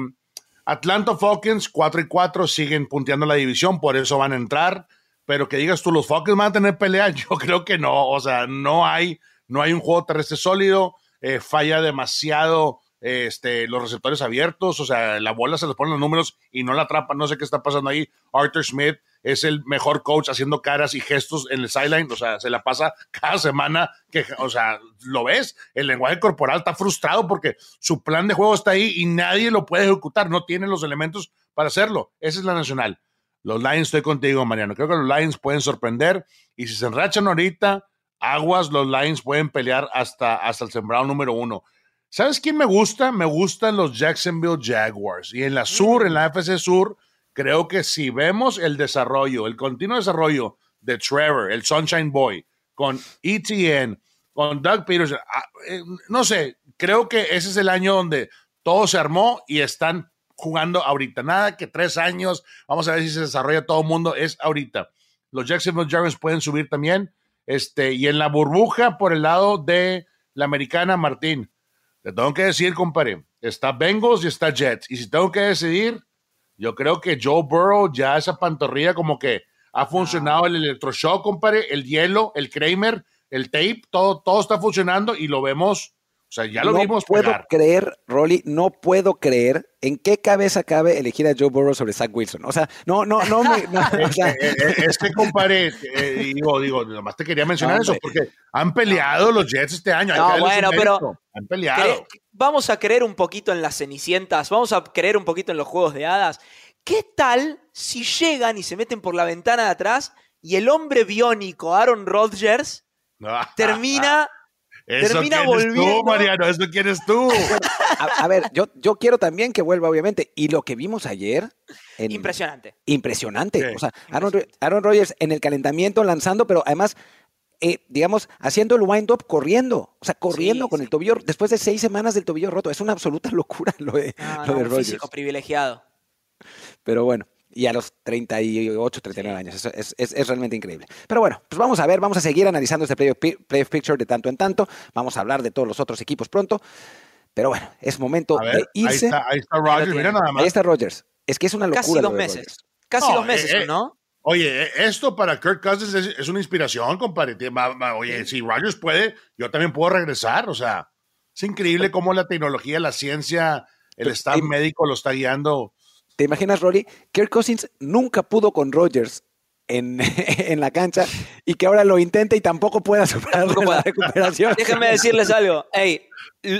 Atlanta Falcons 4 y 4 siguen punteando la división, por eso van a entrar. Pero que digas tú, los Falcons van a tener pelea, yo creo que no. O sea, no hay, no hay un juego terrestre sólido, eh, falla demasiado este, los receptores abiertos, o sea, la bola se les ponen los números y no la atrapan, no sé qué está pasando ahí. Arthur Smith es el mejor coach haciendo caras y gestos en el sideline, o sea, se la pasa cada semana que, o sea, lo ves, el lenguaje corporal está frustrado porque su plan de juego está ahí y nadie lo puede ejecutar, no tiene los elementos para hacerlo. Esa es la nacional. Los Lions, estoy contigo, Mariano. Creo que los Lions pueden sorprender y si se enrachan ahorita, aguas, los Lions pueden pelear hasta, hasta el sembrado número uno. ¿Sabes quién me gusta? Me gustan los Jacksonville Jaguars. Y en la sur, en la FC Sur, creo que si vemos el desarrollo, el continuo desarrollo de Trevor, el Sunshine Boy, con ETN, con Doug Peterson, ah, eh, no sé, creo que ese es el año donde todo se armó y están jugando ahorita. Nada que tres años, vamos a ver si se desarrolla todo el mundo, es ahorita. Los Jacksonville Jaguars pueden subir también. Este, y en la burbuja por el lado de la americana, Martín, te tengo que decir, compadre, está Bengals y está Jets. Y si tengo que decidir, yo creo que Joe Burrow ya esa pantorrilla como que ha funcionado el electroshock, compadre, el hielo, el Kramer, el tape, todo, todo está funcionando y lo vemos o sea, ya lo no vimos. No puedo creer, Rolly, no puedo creer en qué cabeza cabe elegir a Joe Burrow sobre Zach Wilson. O sea, no, no, no me. o sea. Eh, eh, es que comparé, eh, digo, digo, nomás te quería mencionar eso, porque han peleado los Jets este año. No, bueno, pero. Han peleado. Vamos a creer un poquito en las cenicientas, vamos a creer un poquito en los juegos de hadas. ¿Qué tal si llegan y se meten por la ventana de atrás y el hombre biónico Aaron Rodgers termina eso termina volviendo. Tú, Mariano, eso quieres tú. a, ver, yo, yo quiero también que vuelva, obviamente. Y lo que vimos ayer. impresionante. Impresionante. O sea, Aaron, Aaron Rodgers en el calentamiento lanzando, pero además eh, digamos, haciendo el wind-up corriendo, o sea, corriendo con el tobillo, después de seis semanas del tobillo roto. Es una absoluta locura lo de, lo de Rodgers. Físico privilegiado. Pero bueno, y a los 38, 39 años. Es, es, realmente increíble. Pero bueno, pues vamos a ver, vamos a seguir analizando este playoff, picture de tanto en tanto. Vamos a hablar de todos los otros equipos pronto. Pero bueno, es momento de irse. Ahí está, Rogers, mira nada más. Ahí está Rogers. Es que es una locura. Casi dos meses. Casi dos meses, eh, eh, ¿no? Oye, eh, esto para Kirk Cousins es, una inspiración, compadre. Oye, si Rogers puede, yo también puedo regresar. O sea, es increíble cómo la tecnología, la ciencia, el staff médico lo está guiando ¿Te imaginas, Rory? Kirk Cousins nunca pudo con Rodgers en, en, la cancha y que ahora lo intente y tampoco pueda superar la recuperación. Déjenme decirles algo. Hey,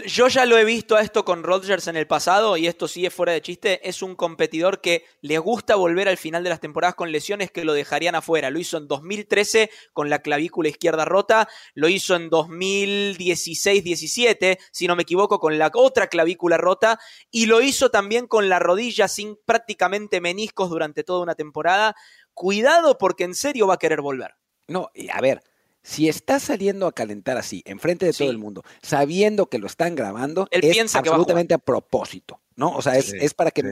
yo ya lo he visto a esto con Rodgers en el pasado y esto sí es fuera de chiste. Es un competidor que le gusta volver al final de las temporadas con lesiones que lo dejarían afuera. Lo hizo en 2013 con la clavícula izquierda rota, lo hizo en 2016-17, si no me equivoco, con la otra clavícula rota y lo hizo también con la rodilla sin prácticamente meniscos durante toda una temporada. Cuidado porque en serio va a querer volver. No, a ver, si está saliendo a calentar así, enfrente de todo el mundo, sabiendo que lo están grabando, es absolutamente a, propósito, ¿no? O sea, es, para que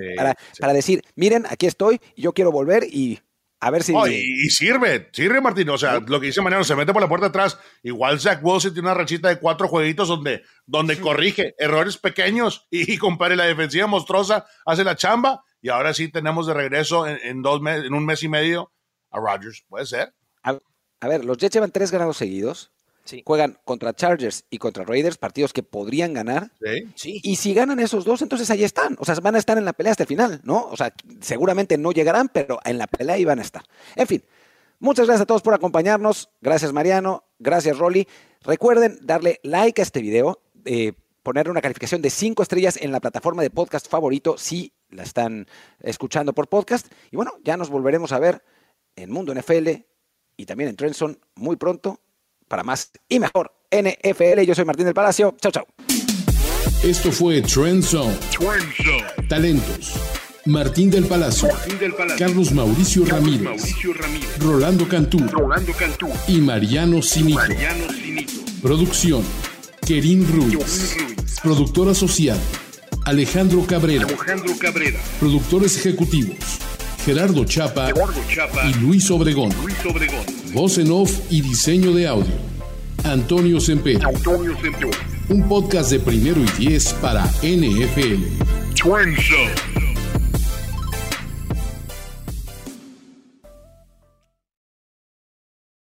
para, decir, miren, aquí estoy, yo quiero volver y a ver si. y, sirve, sirve, Martín. O sea, lo que dice Mariano, se mete por la puerta atrás. Igual Zach Wilson tiene una rachita de cuatro jueguitos donde, donde corrige errores pequeños y, y compare la defensiva monstruosa, hace la chamba. Y ahora sí tenemos de regreso en, dos en un mes y medio a Rodgers. Puede ser. A ver, los Jets llevan tres ganados seguidos. Juegan contra Chargers y contra Raiders, partidos que podrían ganar. Sí. Y si ganan esos dos, entonces ahí están. O sea, van a estar en la pelea hasta el final, ¿no? O sea, seguramente no llegarán, pero en la pelea ahí van a estar. En fin, muchas gracias a todos por acompañarnos. Gracias, Mariano. Gracias, Rolly. Recuerden darle like a este video, eh, ponerle una calificación de cinco estrellas en la plataforma de podcast favorito si la están escuchando por podcast. Y bueno, ya nos volveremos a ver en Mundo NFL y también en Trenson muy pronto para más y mejor NFL. Yo soy Martín del Palacio. Chao, chao. Esto fue Trend Zone. Talentos. Martín del, Palacio, Carlos Mauricio, Ramírez, Rolando, Cantú, y Mariano Sinito. Producción, Kerin Ruiz. Productor asociado, Alejandro Cabrera. Cabrera. Productores ejecutivos, Gerardo Chapa, y Luis Obregón. Voz en off y diseño de audio. Antonio Semper. Un podcast de primero y diez para NFL.